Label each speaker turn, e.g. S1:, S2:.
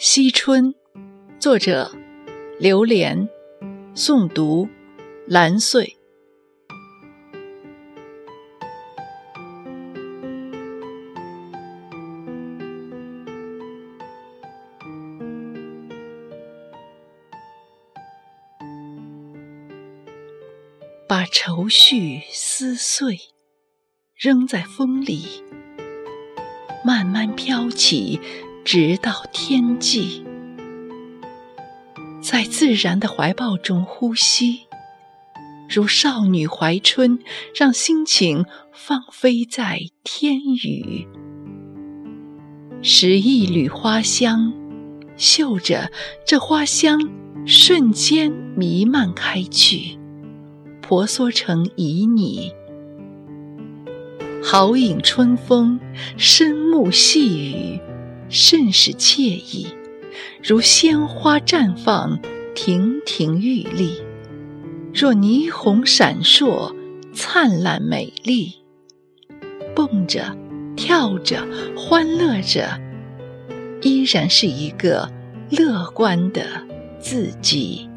S1: 惜春，作者：刘莲，诵读：蓝穗。把愁绪撕碎，扔在风里，慢慢飘起。直到天际，在自然的怀抱中呼吸，如少女怀春，让心情放飞在天宇。拾一缕花香，嗅着这花香瞬间弥漫开去，婆娑成旖旎，好饮春风，深沐细雨。甚是惬意，如鲜花绽放，亭亭玉立；若霓虹闪烁，灿烂美丽。蹦着，跳着，欢乐着，依然是一个乐观的自己。